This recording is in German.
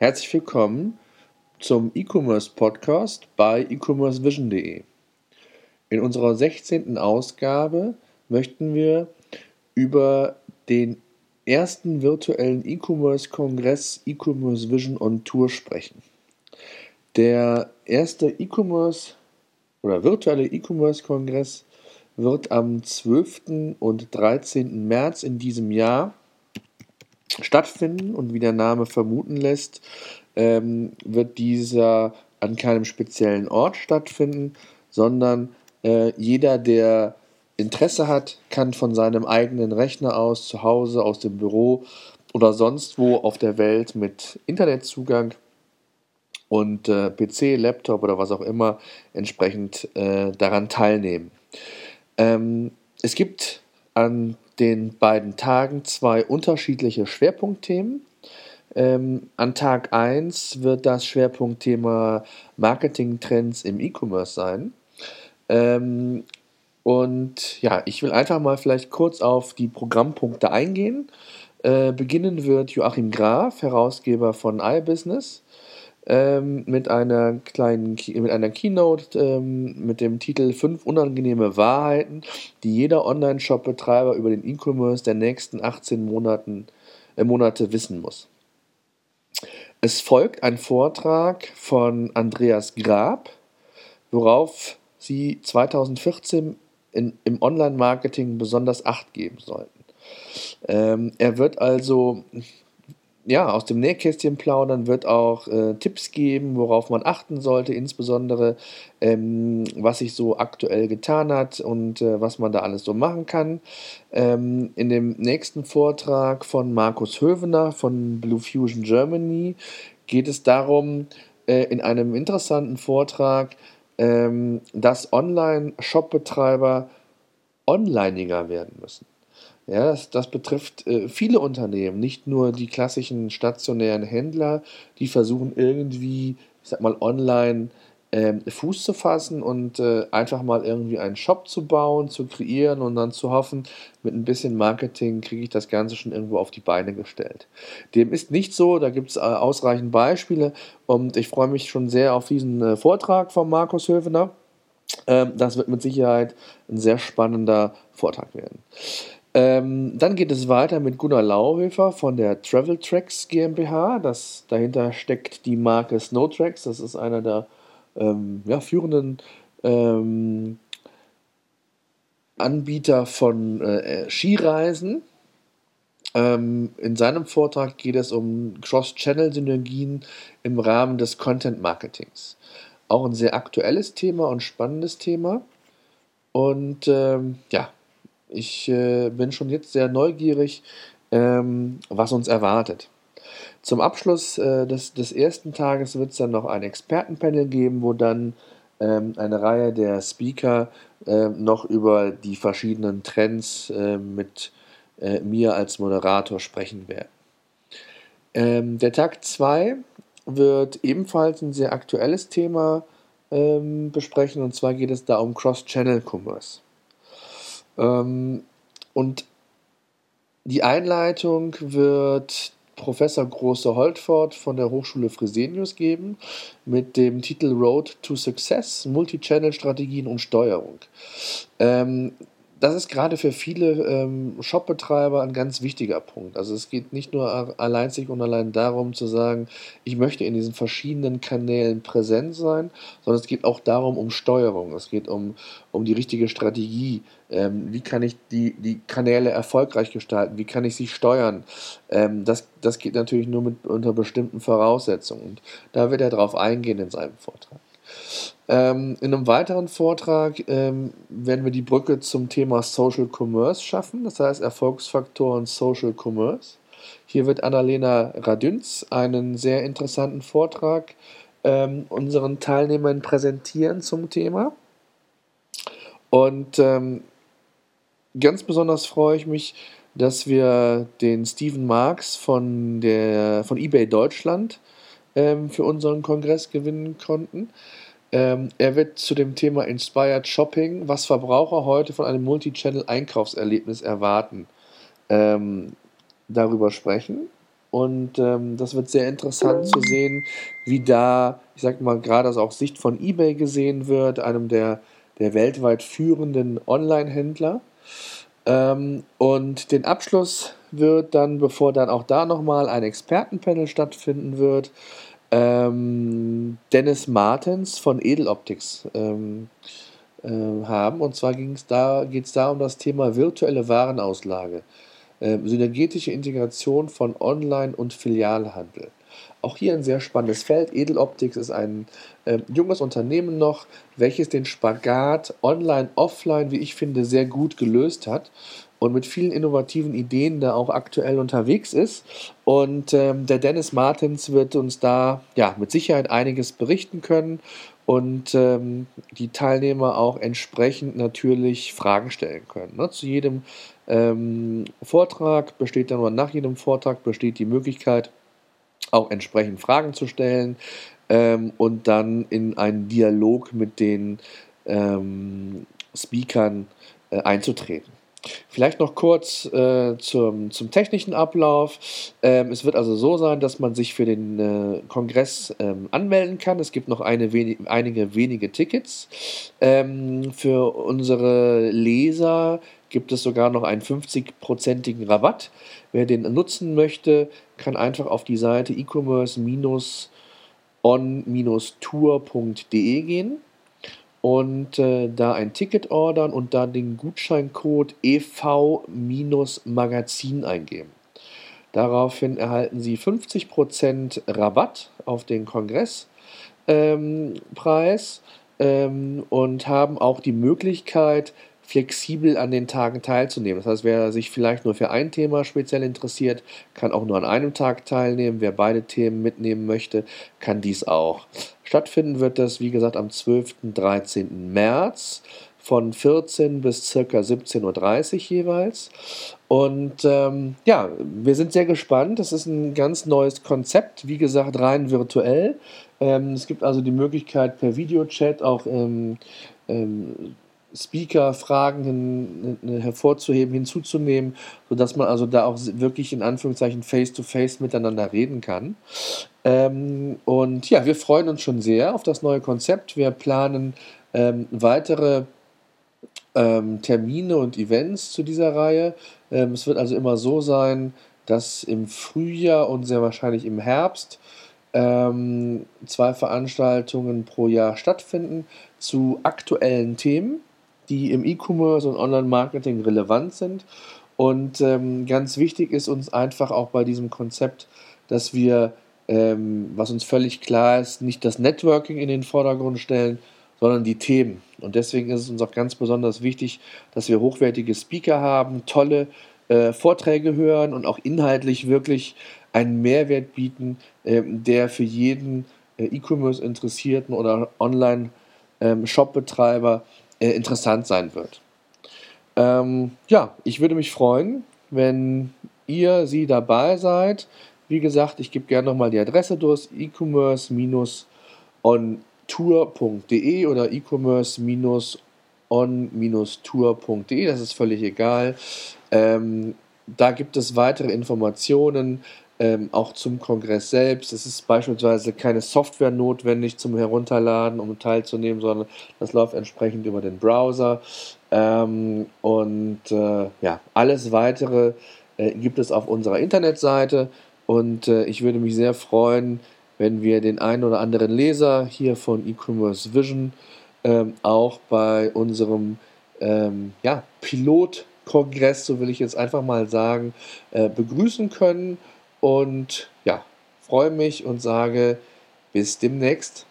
Herzlich willkommen zum E-Commerce Podcast bei e-commercevision.de. In unserer 16. Ausgabe möchten wir über den ersten virtuellen E-Commerce-Kongress E-Commerce Vision on Tour sprechen. Der erste E-Commerce oder virtuelle E-Commerce-Kongress wird am 12. und 13. März in diesem Jahr stattfinden und wie der Name vermuten lässt, ähm, wird dieser an keinem speziellen Ort stattfinden, sondern äh, jeder, der Interesse hat, kann von seinem eigenen Rechner aus, zu Hause, aus dem Büro oder sonst wo auf der Welt mit Internetzugang und äh, PC, Laptop oder was auch immer entsprechend äh, daran teilnehmen. Ähm, es gibt an den beiden Tagen zwei unterschiedliche Schwerpunktthemen. Ähm, an Tag 1 wird das Schwerpunktthema Marketing-Trends im E-Commerce sein. Ähm, und ja, ich will einfach mal vielleicht kurz auf die Programmpunkte eingehen. Äh, beginnen wird Joachim Graf, Herausgeber von iBusiness ähm, mit einer kleinen mit einer Keynote ähm, mit dem Titel Fünf unangenehme Wahrheiten, die jeder Online-Shop-Betreiber über den E-Commerce der nächsten 18 Monaten, äh, Monate wissen muss. Es folgt ein Vortrag von Andreas Grab, worauf Sie 2014 in, im Online-Marketing besonders Acht geben sollten. Ähm, er wird also ja, aus dem Nähkästchen plaudern, wird auch äh, Tipps geben, worauf man achten sollte, insbesondere ähm, was sich so aktuell getan hat und äh, was man da alles so machen kann. Ähm, in dem nächsten Vortrag von Markus Hövener von Blue Fusion Germany geht es darum, äh, in einem interessanten Vortrag, ähm, dass Online-Shop-Betreiber onlineiger werden müssen. Ja, das, das betrifft äh, viele Unternehmen, nicht nur die klassischen stationären Händler, die versuchen irgendwie, ich sag mal, online ähm, Fuß zu fassen und äh, einfach mal irgendwie einen Shop zu bauen, zu kreieren und dann zu hoffen, mit ein bisschen Marketing kriege ich das Ganze schon irgendwo auf die Beine gestellt. Dem ist nicht so, da gibt es äh, ausreichend Beispiele und ich freue mich schon sehr auf diesen äh, Vortrag von Markus Höfener. Ähm, das wird mit Sicherheit ein sehr spannender Vortrag werden. Ähm, dann geht es weiter mit Gunnar Lauhöfer von der Travel Tracks GmbH. Das, dahinter steckt die Marke Snowtracks. Das ist einer der ähm, ja, führenden ähm, Anbieter von äh, Skireisen. Ähm, in seinem Vortrag geht es um Cross-Channel-Synergien im Rahmen des Content-Marketings. Auch ein sehr aktuelles Thema und spannendes Thema. Und ähm, ja, ich äh, bin schon jetzt sehr neugierig, ähm, was uns erwartet. Zum Abschluss äh, des, des ersten Tages wird es dann noch ein Expertenpanel geben, wo dann ähm, eine Reihe der Speaker äh, noch über die verschiedenen Trends äh, mit äh, mir als Moderator sprechen werden. Ähm, der Tag 2 wird ebenfalls ein sehr aktuelles Thema ähm, besprechen und zwar geht es da um Cross-Channel-Commerce. Ähm, und die Einleitung wird Professor Große Holtford von der Hochschule Fresenius geben mit dem Titel Road to Success, Multichannel-Strategien und Steuerung. Ähm, das ist gerade für viele ähm, Shopbetreiber ein ganz wichtiger Punkt. Also es geht nicht nur allein sich und allein darum zu sagen, ich möchte in diesen verschiedenen Kanälen präsent sein, sondern es geht auch darum um Steuerung. Es geht um, um die richtige Strategie. Ähm, wie kann ich die, die Kanäle erfolgreich gestalten? Wie kann ich sie steuern? Ähm, das, das geht natürlich nur mit unter bestimmten Voraussetzungen. Und da wird er darauf eingehen in seinem Vortrag. Ähm, in einem weiteren Vortrag ähm, werden wir die Brücke zum Thema Social Commerce schaffen, das heißt Erfolgsfaktoren Social Commerce. Hier wird Annalena Radünz einen sehr interessanten Vortrag ähm, unseren Teilnehmern präsentieren zum Thema. Und ähm, ganz besonders freue ich mich, dass wir den Steven Marks von, der, von eBay Deutschland ähm, für unseren Kongress gewinnen konnten. Ähm, er wird zu dem Thema Inspired Shopping, was Verbraucher heute von einem Multichannel-Einkaufserlebnis erwarten, ähm, darüber sprechen. Und ähm, das wird sehr interessant zu sehen, wie da, ich sag mal, gerade aus Sicht von eBay gesehen wird, einem der, der weltweit führenden Online-Händler. Ähm, und den Abschluss wird dann, bevor dann auch da nochmal ein Expertenpanel stattfinden wird, ähm, Dennis Martens von Edeloptics ähm, äh, haben. Und zwar da, geht es da um das Thema virtuelle Warenauslage, äh, synergetische Integration von Online- und Filialhandel. Auch hier ein sehr spannendes Feld. Edeloptics ist ein äh, junges Unternehmen noch, welches den Spagat online, offline, wie ich finde, sehr gut gelöst hat und mit vielen innovativen Ideen da auch aktuell unterwegs ist. Und ähm, der Dennis Martins wird uns da ja mit Sicherheit einiges berichten können und ähm, die Teilnehmer auch entsprechend natürlich Fragen stellen können. Ne? Zu jedem ähm, Vortrag besteht dann oder nach jedem Vortrag besteht die Möglichkeit, auch entsprechend Fragen zu stellen ähm, und dann in einen Dialog mit den ähm, Speakern äh, einzutreten. Vielleicht noch kurz äh, zum, zum technischen Ablauf. Ähm, es wird also so sein, dass man sich für den äh, Kongress ähm, anmelden kann. Es gibt noch eine wenig, einige wenige Tickets. Ähm, für unsere Leser gibt es sogar noch einen 50-prozentigen Rabatt. Wer den nutzen möchte, kann einfach auf die Seite e-commerce-on-tour.de gehen und äh, da ein Ticket ordern und dann den Gutscheincode EV-Magazin eingeben. Daraufhin erhalten Sie 50% Rabatt auf den Kongresspreis ähm, ähm, und haben auch die Möglichkeit, flexibel an den Tagen teilzunehmen. Das heißt, wer sich vielleicht nur für ein Thema speziell interessiert, kann auch nur an einem Tag teilnehmen. Wer beide Themen mitnehmen möchte, kann dies auch. Stattfinden wird das, wie gesagt, am 12. und 13. März von 14 bis circa 17.30 Uhr jeweils. Und ähm, ja, wir sind sehr gespannt. Das ist ein ganz neues Konzept, wie gesagt, rein virtuell. Ähm, es gibt also die Möglichkeit, per Videochat auch ähm, ähm Speaker, Fragen hin, hervorzuheben, hinzuzunehmen, sodass man also da auch wirklich in Anführungszeichen face-to-face -face miteinander reden kann. Ähm, und ja, wir freuen uns schon sehr auf das neue Konzept. Wir planen ähm, weitere ähm, Termine und Events zu dieser Reihe. Ähm, es wird also immer so sein, dass im Frühjahr und sehr wahrscheinlich im Herbst ähm, zwei Veranstaltungen pro Jahr stattfinden zu aktuellen Themen die im E-Commerce und Online-Marketing relevant sind. Und ähm, ganz wichtig ist uns einfach auch bei diesem Konzept, dass wir, ähm, was uns völlig klar ist, nicht das Networking in den Vordergrund stellen, sondern die Themen. Und deswegen ist es uns auch ganz besonders wichtig, dass wir hochwertige Speaker haben, tolle äh, Vorträge hören und auch inhaltlich wirklich einen Mehrwert bieten, äh, der für jeden äh, E-Commerce-Interessierten oder Online-Shop-Betreiber ähm, äh, interessant sein wird. Ähm, ja, ich würde mich freuen, wenn ihr, sie dabei seid. Wie gesagt, ich gebe gerne nochmal die Adresse durch, e-commerce-on-tour.de oder e-commerce-on-tour.de, das ist völlig egal. Ähm, da gibt es weitere Informationen ähm, auch zum Kongress selbst. Es ist beispielsweise keine Software notwendig zum Herunterladen, um teilzunehmen, sondern das läuft entsprechend über den Browser. Ähm, und äh, ja, alles weitere äh, gibt es auf unserer Internetseite. Und äh, ich würde mich sehr freuen, wenn wir den einen oder anderen Leser hier von E-Commerce Vision ähm, auch bei unserem ähm, ja, Pilotkongress, so will ich jetzt einfach mal sagen, äh, begrüßen können und ja, freue mich und sage bis demnächst.